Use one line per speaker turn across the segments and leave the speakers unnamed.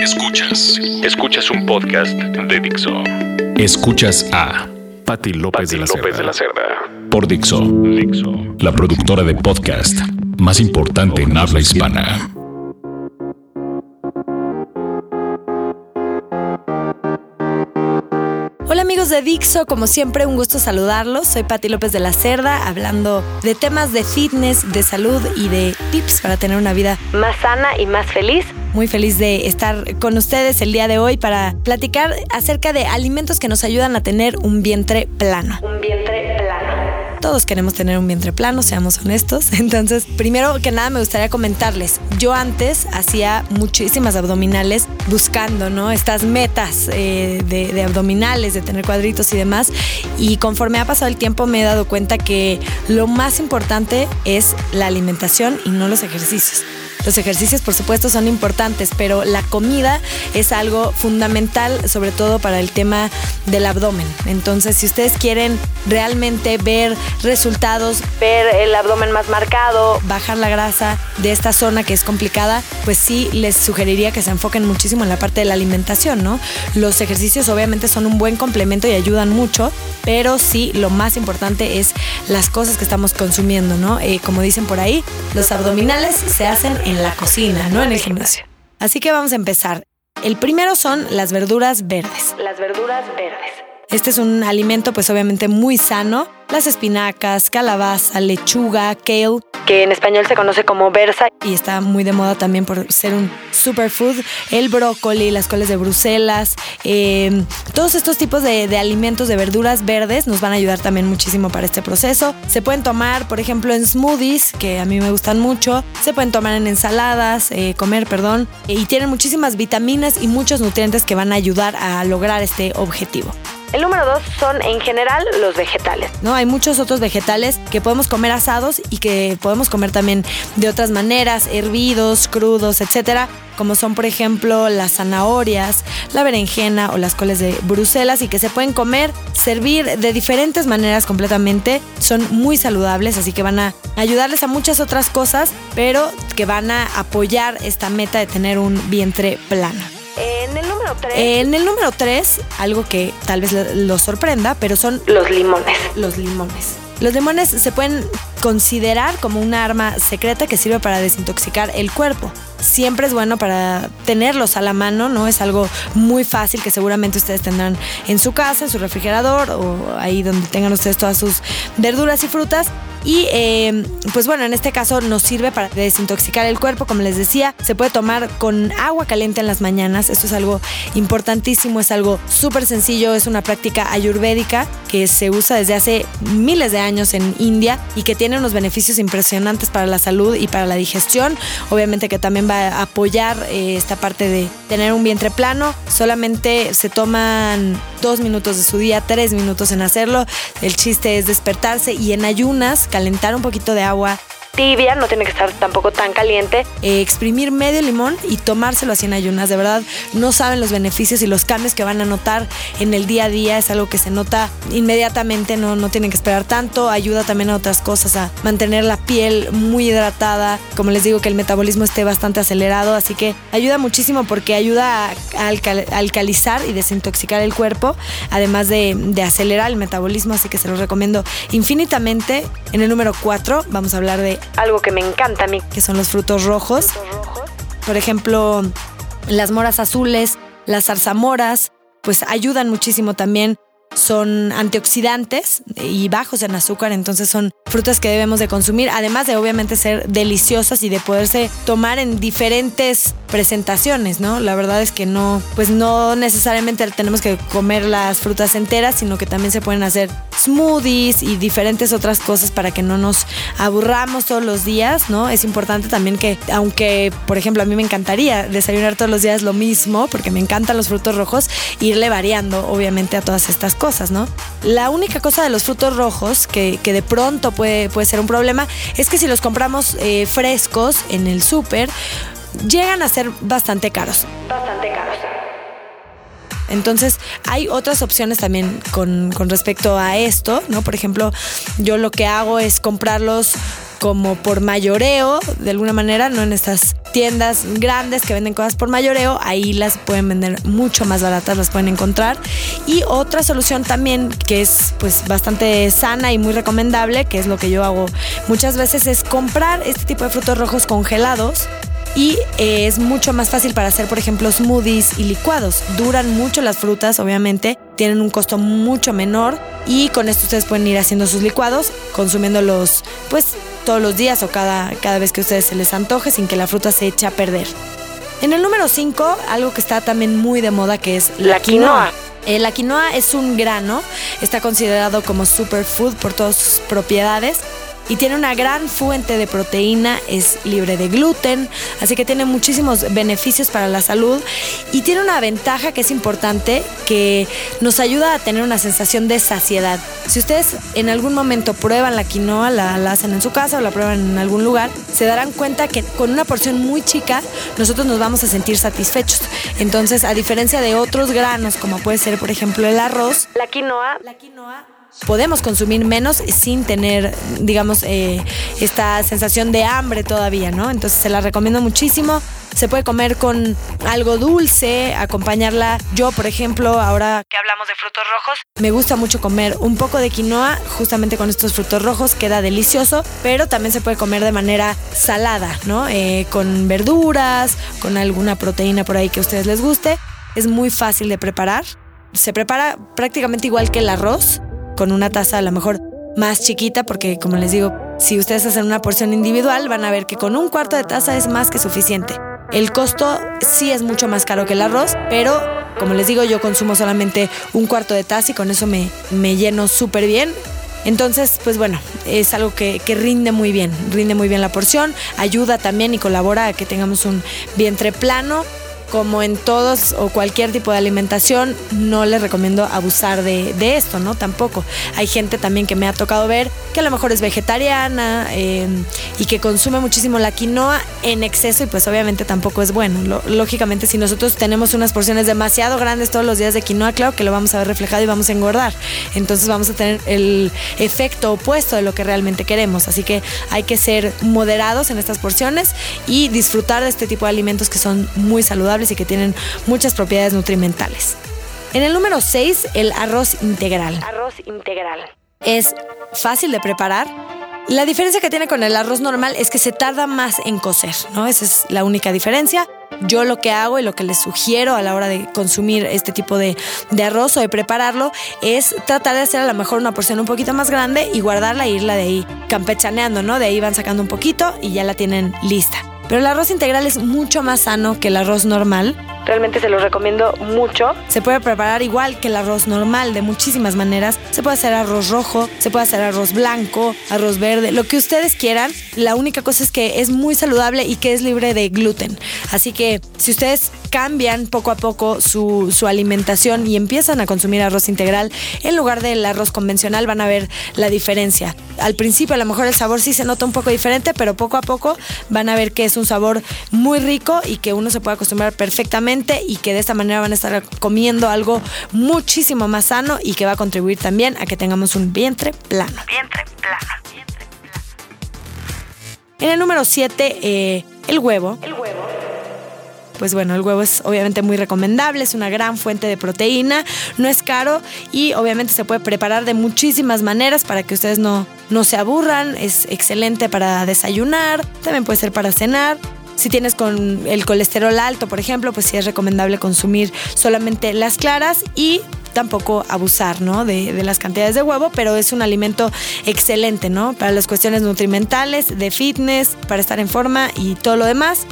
Escuchas. Escuchas un podcast de Dixo. Escuchas a Patti López, de, la
López de la Cerda.
Por Dixo.
Dixo.
La productora de podcast más importante en habla hispana.
Hola amigos de Dixo, como siempre un gusto saludarlos. Soy Patti López de la Cerda, hablando de temas de fitness, de salud y de tips para tener una vida más sana y más feliz. Muy feliz de estar con ustedes el día de hoy para platicar acerca de alimentos que nos ayudan a tener un vientre plano. Un vientre plano. Todos queremos tener un vientre plano, seamos honestos. Entonces, primero que nada me gustaría comentarles, yo antes hacía muchísimas abdominales buscando, ¿no? Estas metas eh, de, de abdominales, de tener cuadritos y demás. Y conforme ha pasado el tiempo me he dado cuenta que lo más importante es la alimentación y no los ejercicios. Los ejercicios, por supuesto, son importantes, pero la comida es algo fundamental, sobre todo para el tema del abdomen. Entonces, si ustedes quieren realmente ver resultados, ver el abdomen más marcado, bajar la grasa de esta zona que es complicada, pues sí les sugeriría que se enfoquen muchísimo en la parte de la alimentación, ¿no? Los ejercicios obviamente son un buen complemento y ayudan mucho, pero sí lo más importante es las cosas que estamos consumiendo, ¿no? Eh, como dicen por ahí, los abdominales se hacen en la cocina, no en el gimnasio. Así que vamos a empezar. El primero son las verduras verdes. Las verduras verdes. Este es un alimento pues obviamente muy sano. Las espinacas, calabaza, lechuga, kale, que en español se conoce como berza y está muy de moda también por ser un superfood. El brócoli, las coles de Bruselas, eh, todos estos tipos de, de, alimentos de verduras verdes nos van a ayudar también muchísimo para este proceso. Se pueden tomar, por ejemplo, en smoothies, que a mí me gustan mucho. Se pueden tomar en ensaladas, eh, comer, perdón. Y tienen muchísimas vitaminas y muchos nutrientes que van a ayudar a lograr este objetivo. El número dos son en general los vegetales. ¿no? Hay muchos otros vegetales que podemos comer asados y que podemos comer también de otras maneras, hervidos, crudos, etcétera, como son por ejemplo las zanahorias, la berenjena o las coles de Bruselas y que se pueden comer, servir de diferentes maneras completamente. Son muy saludables, así que van a ayudarles a muchas otras cosas, pero que van a apoyar esta meta de tener un vientre plano. En el número 3. En el número 3, algo que tal vez los sorprenda, pero son los limones. Los limones. Los limones se pueden considerar como un arma secreta que sirve para desintoxicar el cuerpo. Siempre es bueno para tenerlos a la mano, ¿no? Es algo muy fácil que seguramente ustedes tendrán en su casa, en su refrigerador o ahí donde tengan ustedes todas sus verduras y frutas. Y eh, pues bueno, en este caso nos sirve para desintoxicar el cuerpo, como les decía, se puede tomar con agua caliente en las mañanas, esto es algo importantísimo, es algo súper sencillo, es una práctica ayurvédica que se usa desde hace miles de años en India y que tiene unos beneficios impresionantes para la salud y para la digestión, obviamente que también va a apoyar eh, esta parte de tener un vientre plano, solamente se toman dos minutos de su día, tres minutos en hacerlo, el chiste es despertarse y en ayunas, calentar un poquito de agua tibia, no tiene que estar tampoco tan caliente, eh, exprimir medio limón y tomárselo así en ayunas. De verdad, no saben los beneficios y los cambios que van a notar en el día a día. Es algo que se nota inmediatamente, no, no tienen que esperar tanto. Ayuda también a otras cosas, a mantener la piel muy hidratada. Como les digo, que el metabolismo esté bastante acelerado. Así que ayuda muchísimo porque ayuda a, alcal alcalizar y desintoxicar el cuerpo, además de, de acelerar el metabolismo. Así que se los recomiendo infinitamente. En el número 4 vamos a hablar de algo que me encanta a mí, que son los frutos rojos. Por ejemplo, las moras azules, las zarzamoras, pues ayudan muchísimo también. Son antioxidantes y bajos en azúcar, entonces son frutas que debemos de consumir, además de obviamente ser deliciosas y de poderse tomar en diferentes presentaciones, ¿no? La verdad es que no, pues no necesariamente tenemos que comer las frutas enteras, sino que también se pueden hacer smoothies y diferentes otras cosas para que no nos aburramos todos los días, ¿no? Es importante también que, aunque, por ejemplo, a mí me encantaría desayunar todos los días lo mismo, porque me encantan los frutos rojos, irle variando, obviamente, a todas estas cosas, ¿no? La única cosa de los frutos rojos que, que de pronto puede, puede ser un problema es que si los compramos eh, frescos en el súper, llegan a ser bastante caros. Bastante caros. Entonces, hay otras opciones también con, con, respecto a esto, ¿no? Por ejemplo, yo lo que hago es comprarlos como por mayoreo, de alguna manera, no en estas tiendas grandes que venden cosas por mayoreo, ahí las pueden vender mucho más baratas, las pueden encontrar. Y otra solución también que es pues bastante sana y muy recomendable, que es lo que yo hago muchas veces, es comprar este tipo de frutos rojos congelados y eh, es mucho más fácil para hacer, por ejemplo, smoothies y licuados. Duran mucho las frutas, obviamente, tienen un costo mucho menor y con esto ustedes pueden ir haciendo sus licuados, consumiéndolos pues todos los días o cada, cada vez que a ustedes se les antoje sin que la fruta se eche a perder. En el número 5, algo que está también muy de moda que es la, quinoa. Eh, la quinoa es un grano, está considerado como superfood por todas sus propiedades y tiene una gran fuente de proteína, es libre de gluten, así que tiene muchísimos beneficios para la salud y tiene una ventaja que es importante que nos ayuda a tener una sensación de saciedad. Si ustedes en algún momento prueban la quinoa, la, hacen en su casa o la prueban en algún lugar, se darán cuenta que con una porción muy chica nosotros nos vamos a sentir satisfechos. Entonces, a diferencia de otros granos, como puede ser por ejemplo el arroz, la quinoa, la quinoa podemos consumir menos sin tener, digamos, eh, esta sensación de hambre todavía, ¿no? Entonces se la recomiendo muchísimo. Se puede comer con algo dulce, acompañarla. Yo, por ejemplo, ahora que hablamos de frutos rojos, me gusta mucho comer un poco de quinoa justamente con estos frutos rojos, queda delicioso, pero también se puede comer de manera salada, ¿no? Eh, con verduras, con alguna proteína por ahí que a ustedes les guste. Es muy fácil de preparar. Se prepara prácticamente igual que el arroz, con una taza a lo mejor más chiquita, porque como les digo, si ustedes hacen una porción individual, van a ver que con un cuarto de taza es más que suficiente. El costo sí es mucho más caro que el arroz, pero como les digo, yo consumo solamente un cuarto de taza y con eso me, me lleno súper bien. Entonces, pues bueno, es algo que, que, rinde muy bien, rinde muy bien la porción, ayuda también y colabora a que tengamos un vientre plano como en todos o cualquier tipo de alimentación, no les recomiendo abusar de, esto, ¿no? Tampoco. Hay gente también que me ha tocado ver que a lo mejor es vegetariana em, y que consume muchísimo la quinoa en exceso y pues obviamente tampoco es bueno. lógicamente si nosotros tenemos unas porciones demasiado grandes todos los días de quinoa, claro que lo vamos a ver reflejado y vamos a engordar. Entonces vamos a tener el efecto opuesto de lo que realmente queremos. Así que hay que ser moderados en estas porciones y disfrutar de este tipo de alimentos que son muy saludables y que tienen muchas propiedades nutrimentales. En el número 6, el arroz integral.
Arroz integral.
Es fácil de preparar. La diferencia que tiene con el arroz normal es que se tarda más en cocer, ¿no? Esa es la única diferencia. Yo lo que hago y lo que les sugiero a la hora de consumir este tipo de, de, arroz o de prepararlo es tratar de hacer a lo mejor una porción un poquito más grande y guardarla e irla de ahí campechaneando, ¿no? De ahí van sacando un poquito y ya la tienen lista. Pero el arroz integral es mucho más sano que el arroz normal
Realmente se los recomiendo mucho.
Se puede preparar igual que el arroz normal de muchísimas maneras. Se puede hacer arroz rojo, se puede hacer arroz blanco, arroz verde, lo que ustedes quieran. La única cosa es que es muy saludable y que es libre de gluten. Así que si ustedes cambian poco a poco su, su alimentación y empiezan a consumir arroz integral en lugar del arroz convencional, van a ver la diferencia. Al principio a lo mejor el sabor sí se nota un poco diferente, pero poco a poco van a ver que es un sabor muy rico y que uno se puede acostumbrar perfectamente y que de esta manera van a estar comiendo algo muchísimo más sano y que va a contribuir también a que tengamos un vientre plano.
Vientre plano.
En el número 7, eh, el huevo.
El huevo.
Pues bueno, el huevo es obviamente muy recomendable, es una gran fuente de proteína, no es caro y obviamente se puede preparar de muchísimas maneras para que ustedes no, no se aburran, es excelente para desayunar, también puede ser para cenar si tienes con el colesterol alto, por ejemplo, pues sí es recomendable consumir solamente las claras y tampoco abusar ¿no? de, de, las cantidades de huevo, pero es un alimento excelente ¿no? para las cuestiones nutrimentales, de fitness, para estar en forma y todo lo demás.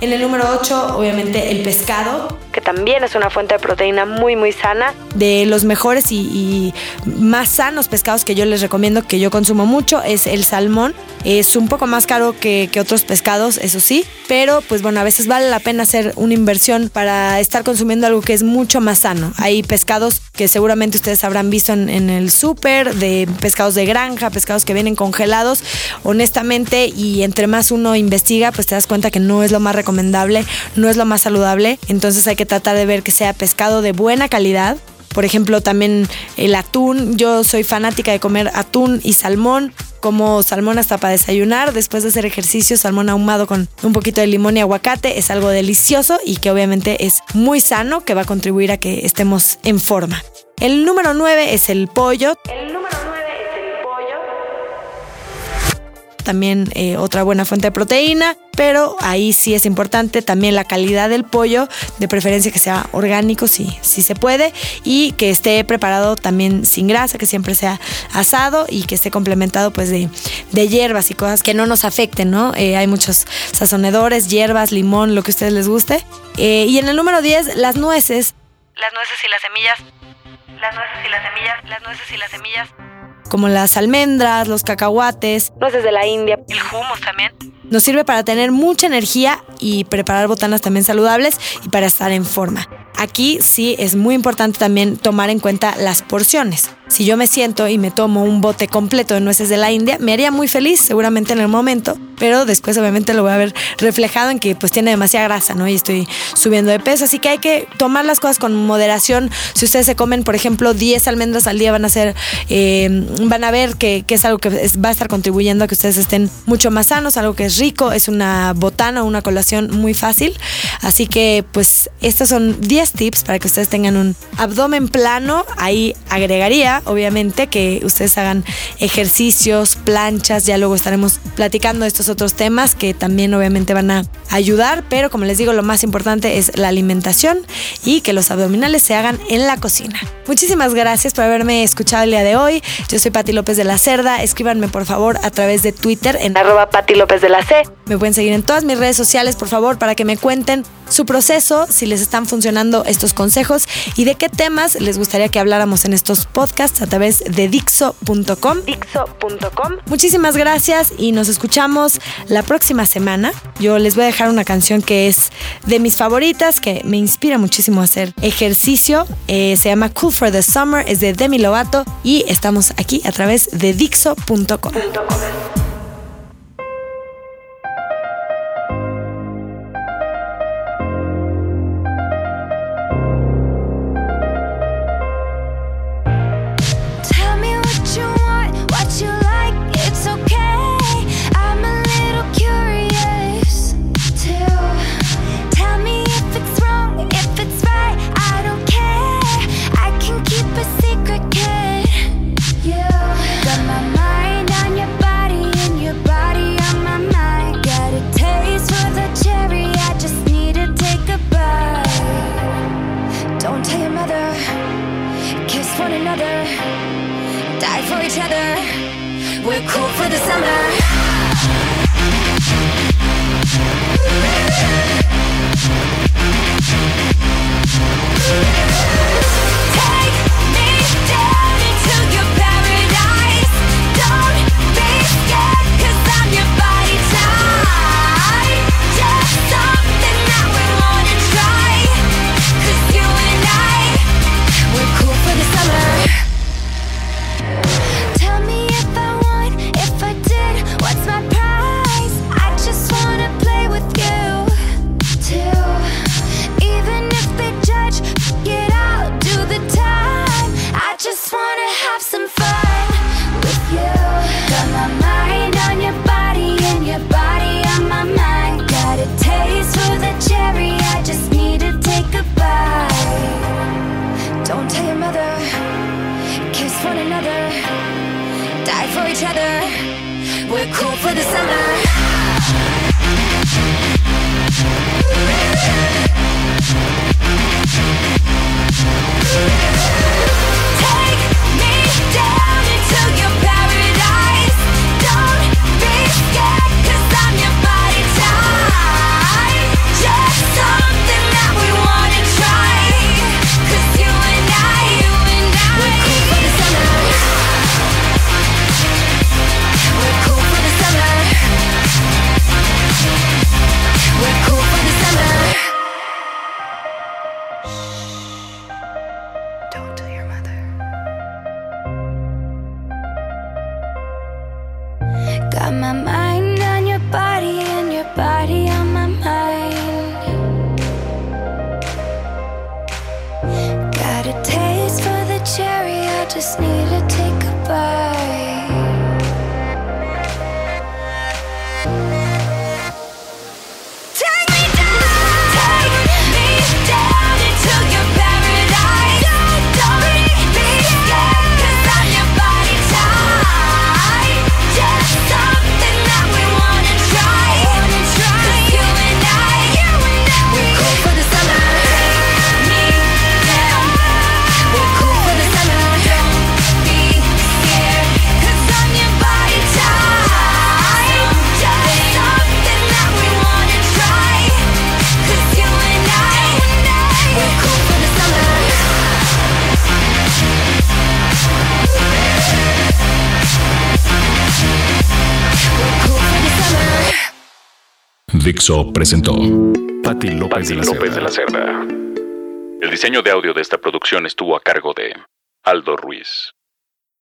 En el número 8, obviamente, el pescado.
Que también es una fuente de proteína muy, muy sana.
De los mejores y, más sanos pescados que yo les recomiendo, que yo consumo mucho, es el salmón. Es un poco más caro que, otros pescados, eso sí. Pero, pues bueno, a veces vale la pena hacer una inversión para estar consumiendo algo que es mucho más sano. Hay pescados que seguramente ustedes habrán visto en, en el súper, de pescados de granja, pescados que vienen congelados. Honestamente, y entre más uno investiga, pues te das cuenta que no es lo más recomendable, no es lo más saludable, entonces hay que tratar de ver que sea pescado de buena calidad. Por ejemplo, también el atún, yo soy fanática de comer atún y salmón como salmón hasta para desayunar. Después de hacer ejercicio, salmón ahumado con un poquito de limón y aguacate es algo delicioso y que obviamente es muy sano, que va a contribuir a que estemos en forma. El número 9 es el pollo.
El número 9 es el pollo.
También eh, otra buena fuente de proteína, pero ahí sí es importante también la calidad del pollo, de preferencia que sea orgánico si, si se puede, y que esté preparado también sin grasa, que siempre sea asado y que esté complementado pues de, de hierbas y cosas que no nos afecten, ¿no? Eh, hay muchos sazonadores, hierbas, limón, lo que a ustedes les guste. Eh, y en el número 10, las nueces.
Las nueces y las semillas. Las nueces y las semillas. Las nueces y las semillas.
como las almendras, los cacahuates.
Nueces de la India. El hummus también.
Nos sirve para tener mucha energía y preparar botanas también saludables y para estar en forma. Aquí sí es muy importante también tomar en cuenta las porciones. Si yo me siento y me tomo un bote completo de nueces de la India, me haría muy feliz seguramente en el momento, pero después obviamente lo voy a ver reflejado en que pues tiene demasiada grasa, ¿no? Y estoy subiendo de peso, así que hay que tomar las cosas con moderación. Si ustedes se comen, por ejemplo, 10 almendras al día, van a ser, eh, van a ver que, es algo que va a estar contribuyendo a que ustedes estén mucho más sanos, algo que es rico, es una botana, una colación muy fácil. Así que pues estos son 10 tips para que ustedes tengan un abdomen plano. Ahí agregaría, obviamente, que ustedes hagan ejercicios, planchas, ya luego estaremos platicando de estos otros temas que también obviamente van a ayudar, pero como les digo, lo más importante es la alimentación y que los abdominales se hagan en la cocina. Muchísimas gracias por haberme escuchado el día de hoy. Yo soy Pati López de la Cerda. Escríbanme por favor a través de Twitter en
Arroba Pati López de la C.
me pueden seguir en todas mis redes sociales, por favor, para que me cuenten su proceso, si les están funcionando estos consejos y de qué temas les gustaría que habláramos en estos podcasts a través de Dixo.com.
Dixo.com.
Muchísimas gracias y nos escuchamos la próxima semana. Yo les voy a dejar una canción que es de mis favoritas, que me inspira muchísimo a hacer ejercicio. Eh, se llama Cool for the Summer, es de Demi Lovato y estamos aquí a través de Dixo.com.
We're cool for the summer. For each other. We're cool for the summer. Take
Dixo presentó Patti López, de, la López de la Cerda. El diseño de audio de esta producción estuvo a cargo de Aldo Ruiz.